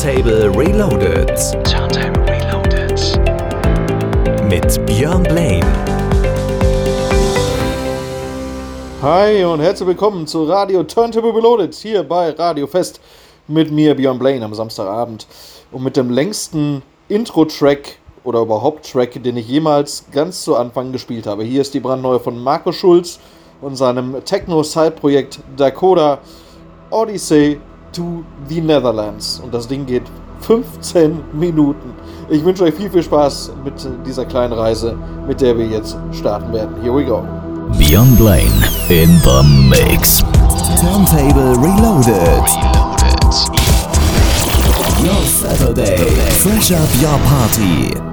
Turntable Reloaded. Turntable Reloaded. Mit Björn Blaine. Hi und herzlich willkommen zu Radio Turntable Reloaded hier bei Radio Fest mit mir Björn Blaine am Samstagabend und mit dem längsten Intro-Track oder überhaupt Track, den ich jemals ganz zu Anfang gespielt habe. Hier ist die brandneue von Marco Schulz und seinem Techno-Side-Projekt Dakota Odyssey to the Netherlands. Und das Ding geht 15 Minuten. Ich wünsche euch viel, viel Spaß mit dieser kleinen Reise, mit der wir jetzt starten werden. Here we go. Björn Blaine in the Mix. Turntable Reloaded. Your Saturday. Fresh up your party.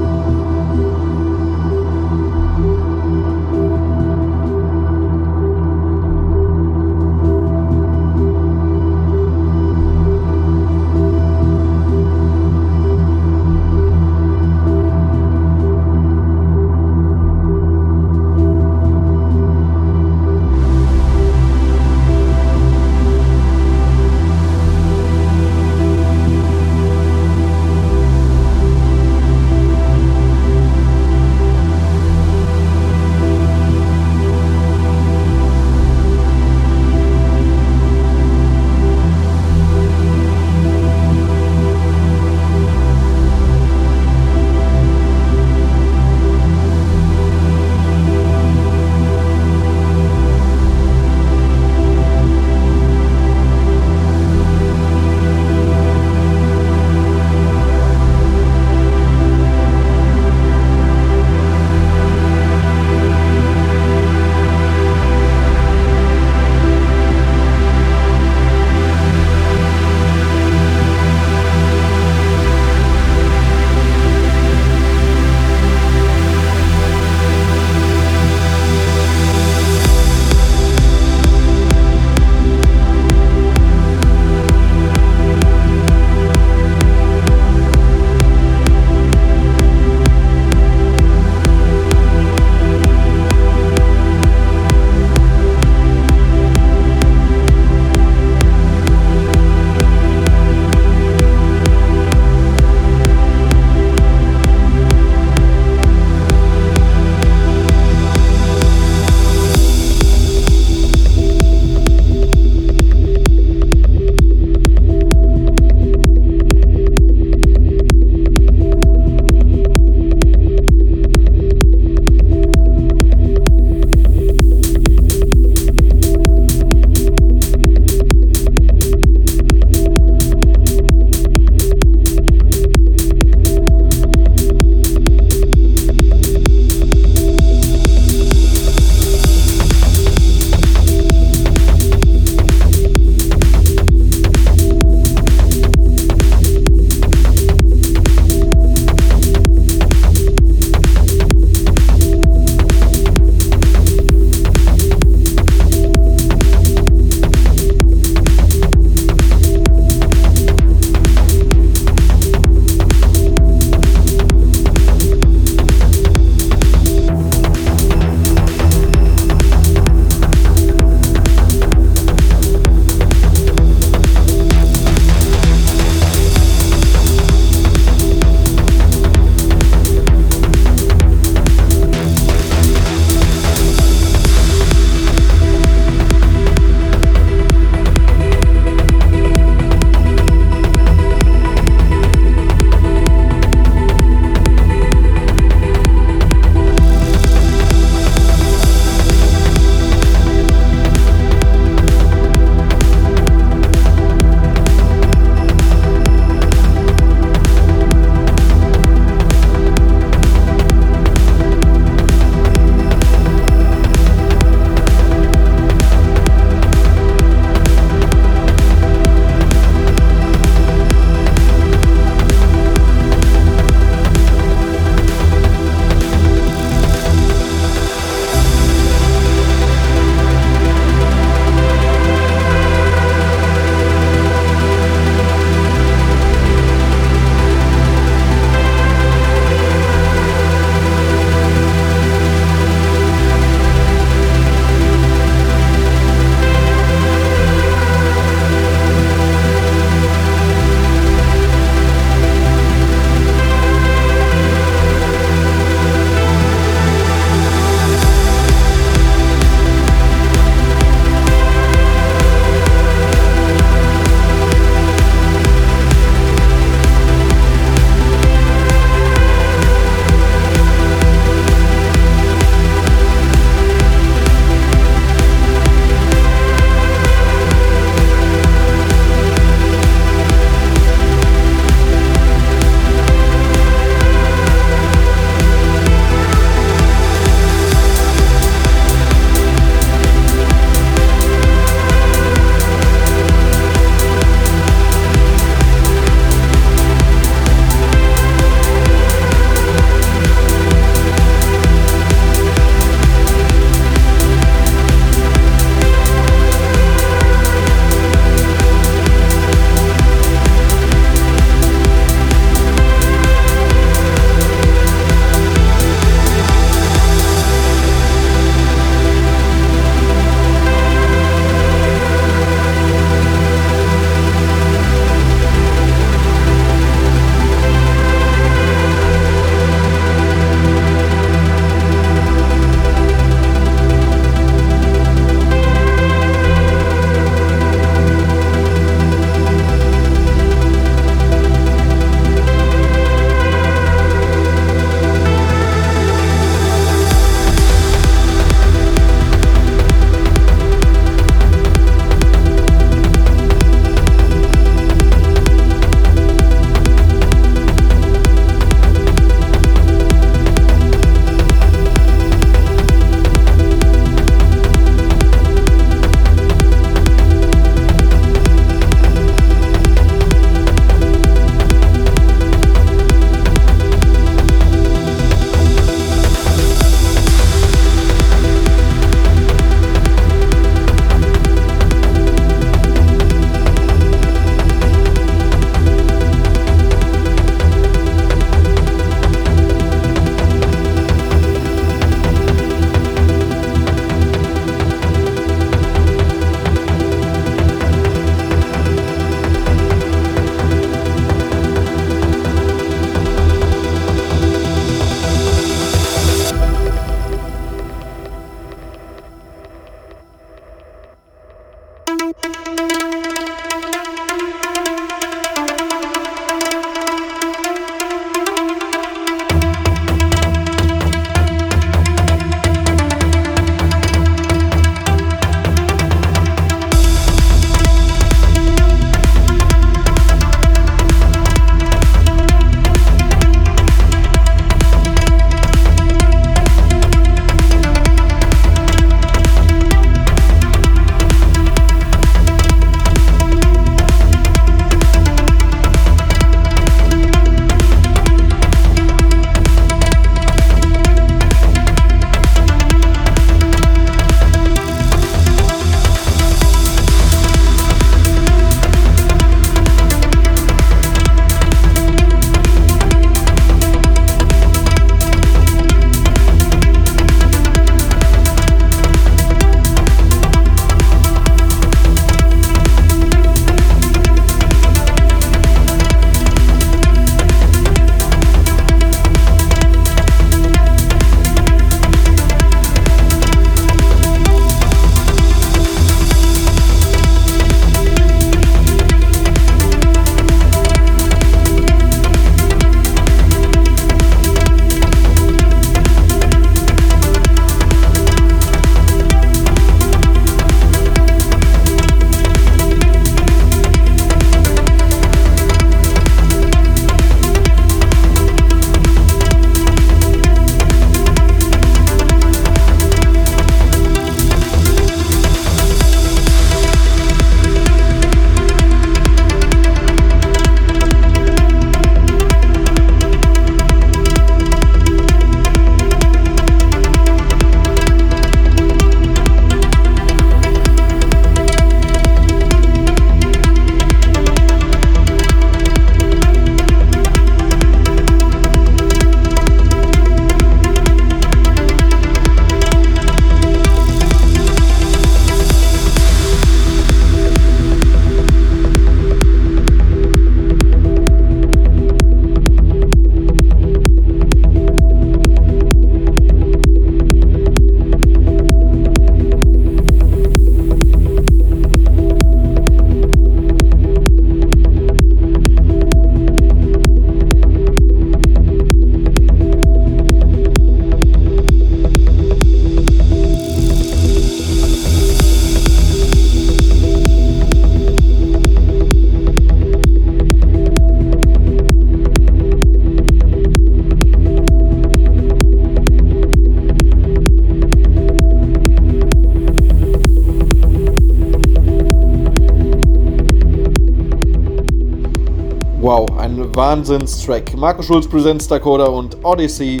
Wahnsinnstrack. Marco Schulz Presents Dakota und Odyssey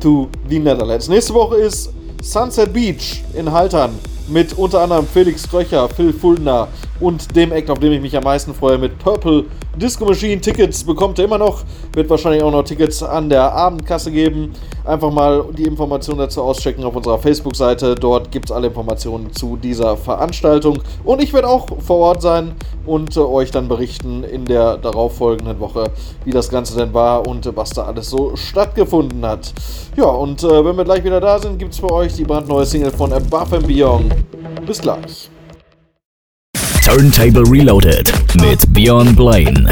to the Netherlands. Nächste Woche ist Sunset Beach in Haltern mit unter anderem Felix Kröcher, Phil Fuldner und dem Act, auf dem ich mich am meisten freue, mit Purple Disco Machine. Tickets bekommt ihr immer noch, wird wahrscheinlich auch noch Tickets an der Abendkasse geben. Einfach mal die Informationen dazu auschecken auf unserer Facebook-Seite. Dort gibt es alle Informationen zu dieser Veranstaltung. Und ich werde auch vor Ort sein und äh, euch dann berichten in der darauffolgenden Woche, wie das Ganze denn war und äh, was da alles so stattgefunden hat. Ja, und äh, wenn wir gleich wieder da sind, gibt es für euch die brandneue Single von Above and Beyond. Bis gleich. Turntable Reloaded mit Björn Blaine.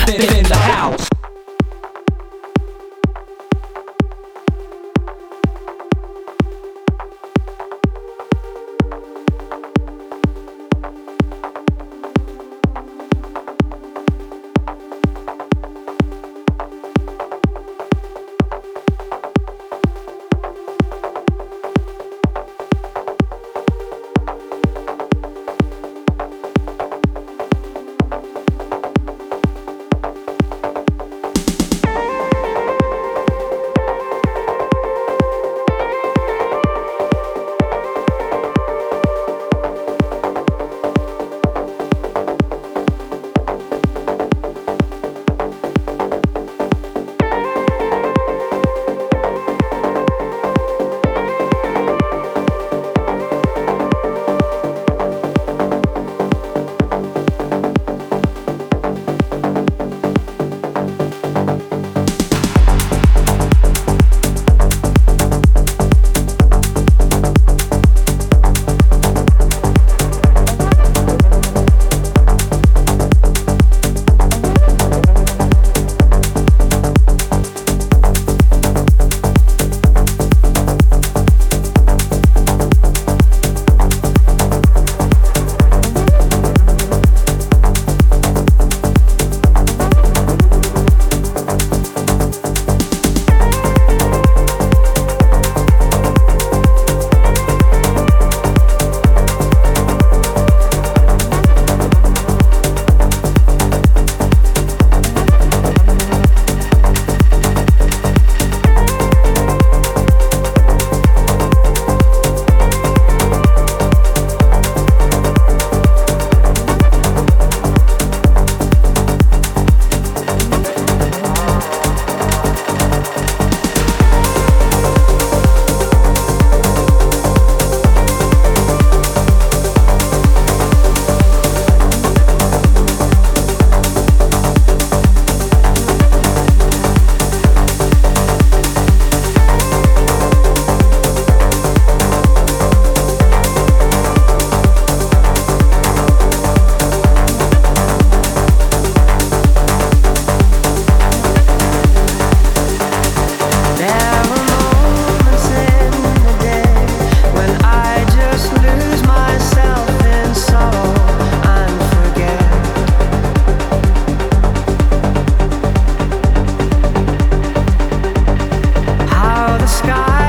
sky.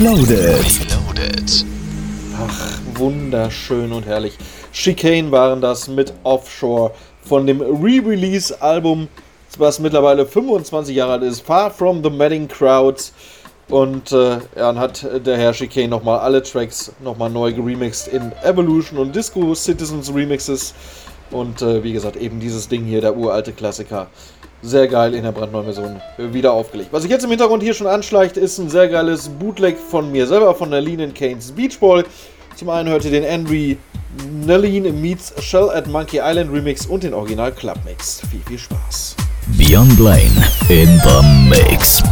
Reloaded. Reloaded. Wunderschön und herrlich. Chicane waren das mit Offshore von dem Re-Release-Album, was mittlerweile 25 Jahre alt ist, Far From The Madding Crowds. Und äh, dann hat der Herr Chicane nochmal alle Tracks nochmal neu geremixed in Evolution und Disco Citizens Remixes. Und äh, wie gesagt, eben dieses Ding hier, der uralte Klassiker. Sehr geil in der brandneuen Version wieder aufgelegt. Was sich jetzt im Hintergrund hier schon anschleicht, ist ein sehr geiles Bootleg von mir selber, von der Lean Kane's Beach Boy. Zum einen hört ihr den Henry Nalin meets Shell at Monkey Island Remix und den Original Club Mix. Viel, viel Spaß. Beyond Blaine in the Mix.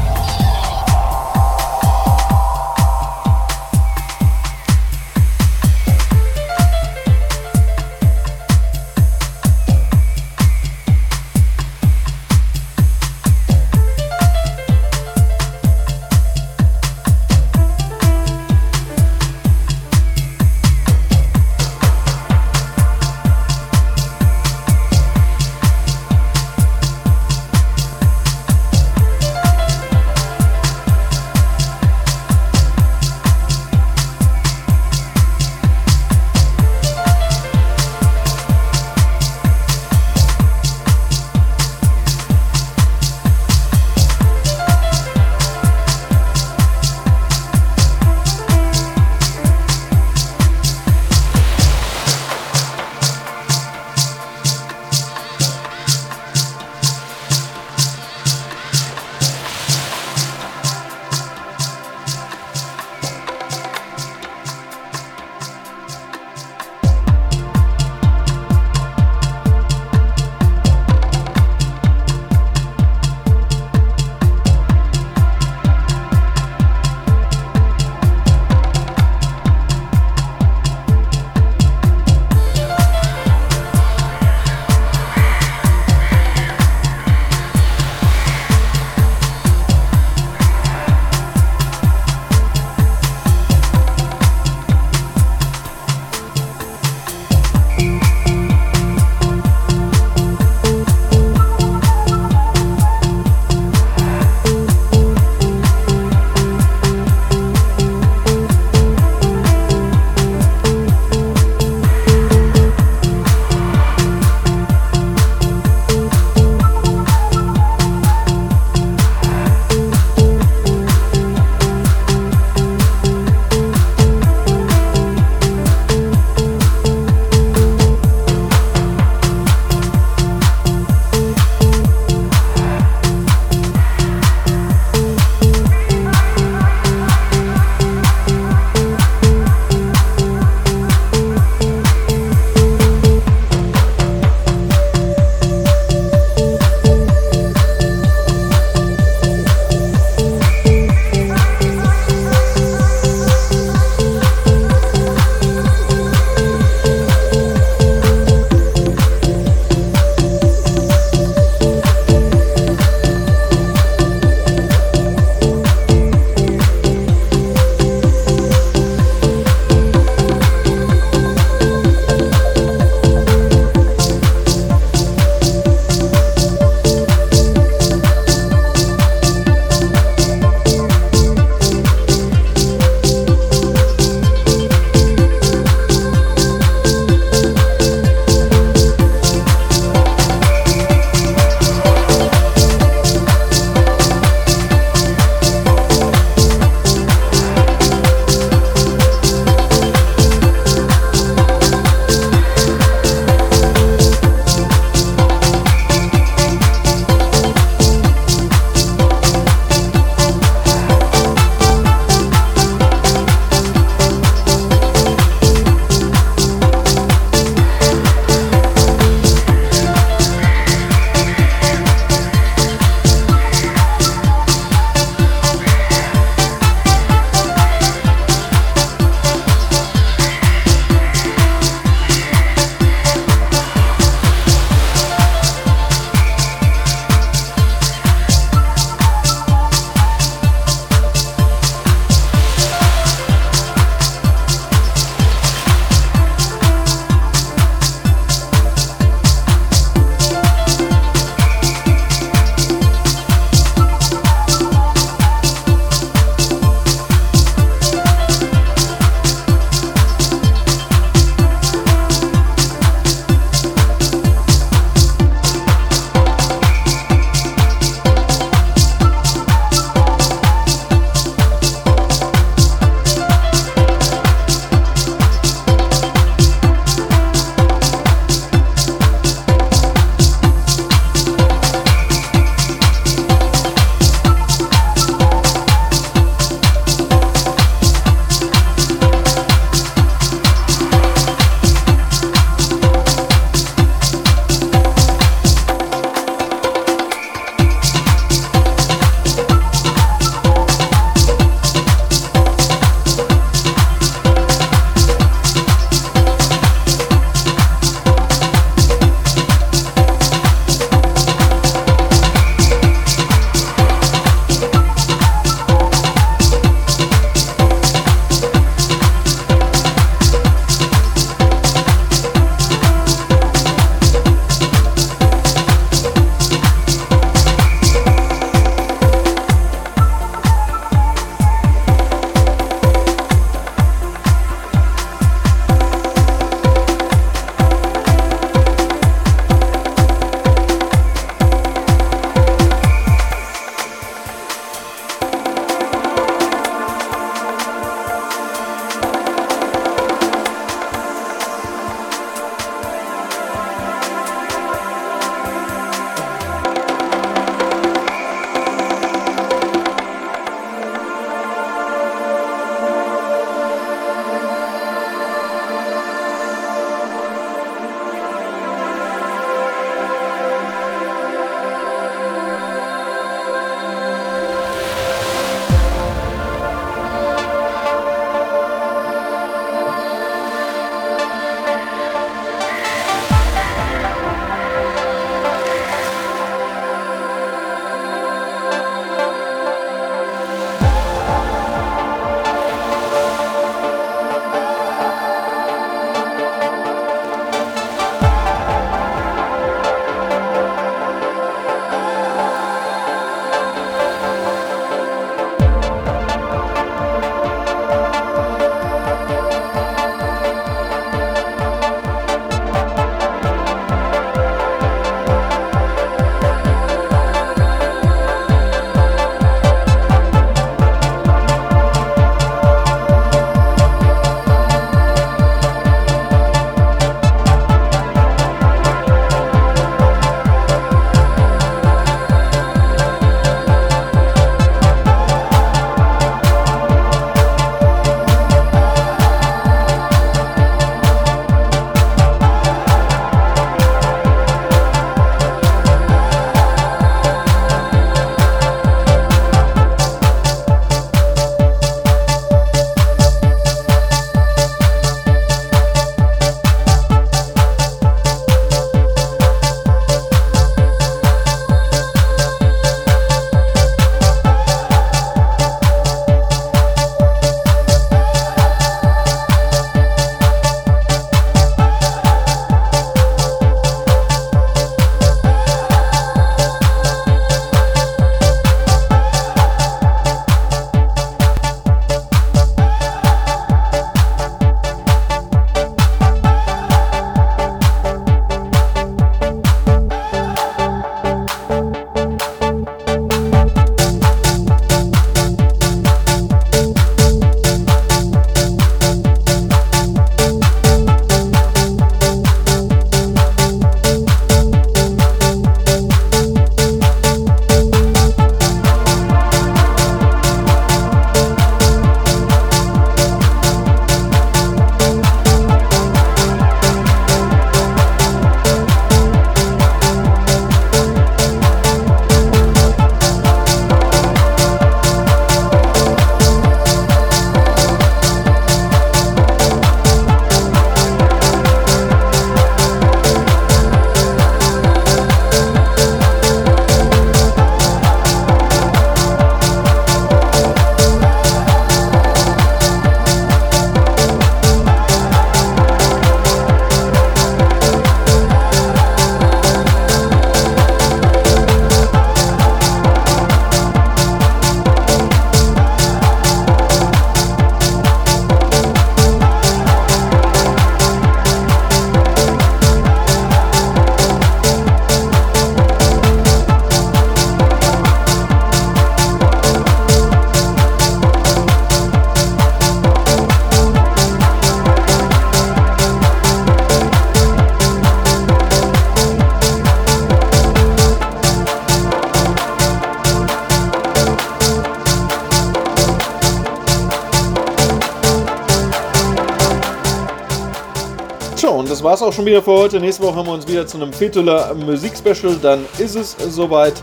War's auch schon wieder für heute. Nächste Woche haben wir uns wieder zu einem Fetula Musikspecial. Dann ist es soweit.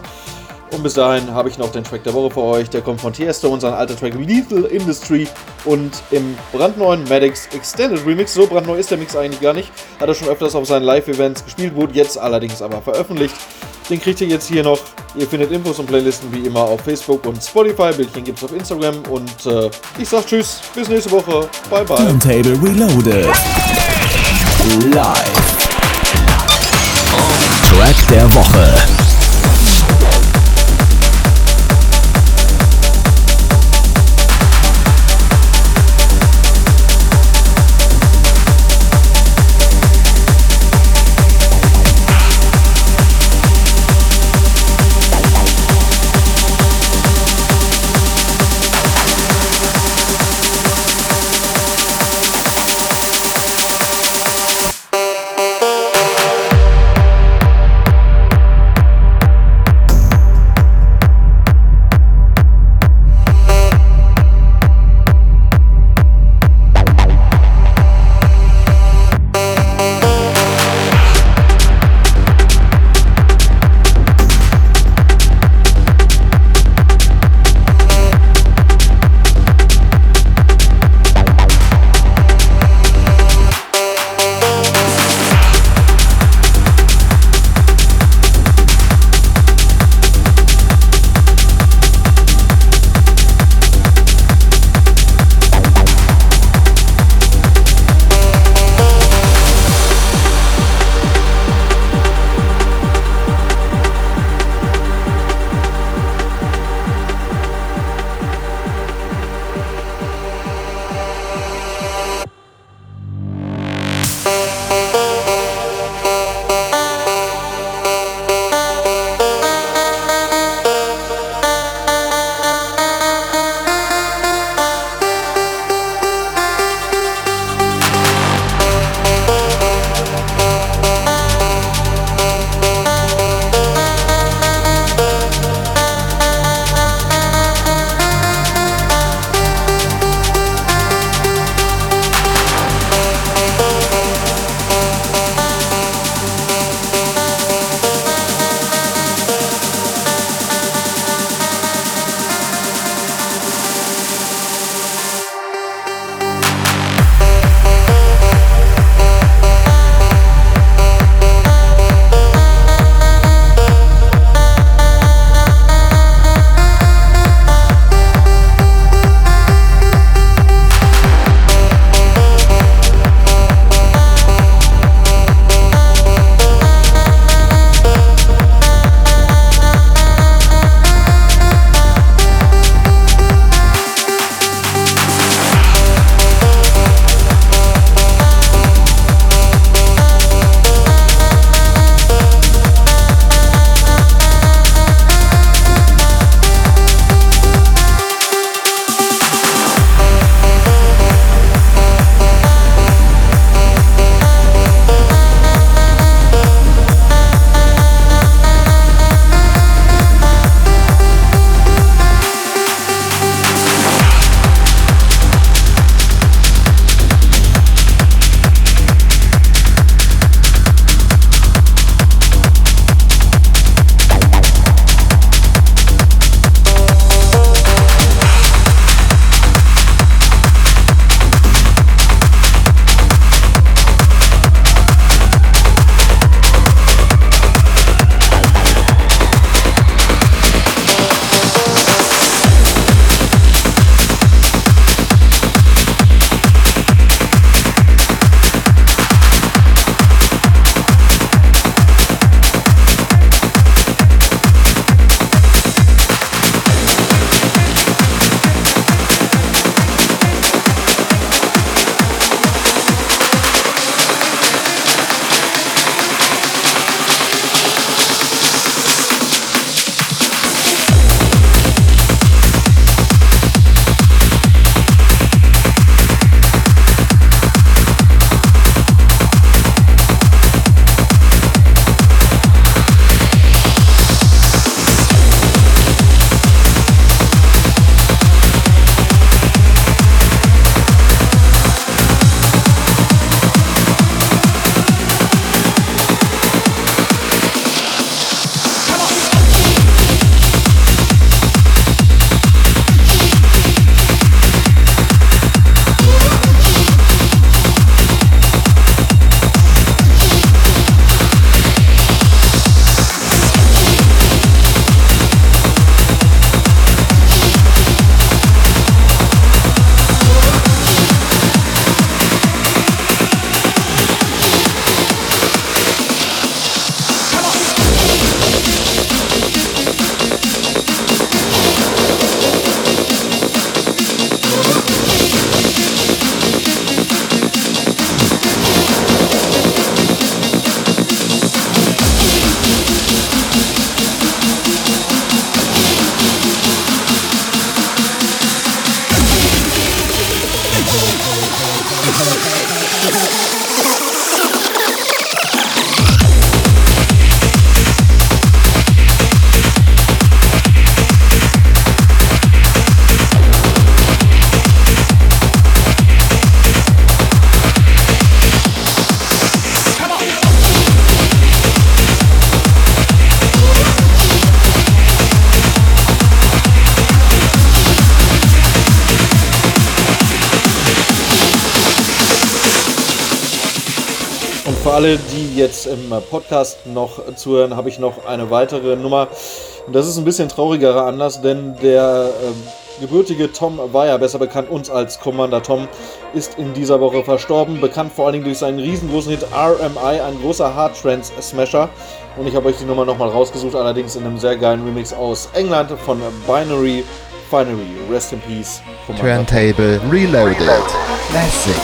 Und bis dahin habe ich noch den Track der Woche für euch. Der kommt von Tiesto, unser alter Track Lethal Industry. Und im brandneuen Maddox Extended Remix, so brandneu ist der Mix eigentlich gar nicht, hat er schon öfters auf seinen Live-Events gespielt, wurde jetzt allerdings aber veröffentlicht. Den kriegt ihr jetzt hier noch. Ihr findet Infos und Playlisten wie immer auf Facebook und Spotify. Bildchen gibt es auf Instagram. Und äh, ich sag Tschüss, bis nächste Woche. Bye bye. Turntable Reloaded. Live. Track der Woche. Im Podcast noch zuhören, habe ich noch eine weitere Nummer. Und das ist ein bisschen traurigerer Anlass, denn der ähm, gebürtige Tom Weyer, besser bekannt uns als Commander Tom, ist in dieser Woche verstorben. Bekannt vor allen Dingen durch seinen riesengroßen Hit RMI, ein großer Hard Trance Smasher. Und ich habe euch die Nummer nochmal rausgesucht, allerdings in einem sehr geilen Remix aus England von Binary Finery. Rest in Peace, Commander. Turntable Reloaded. Classic.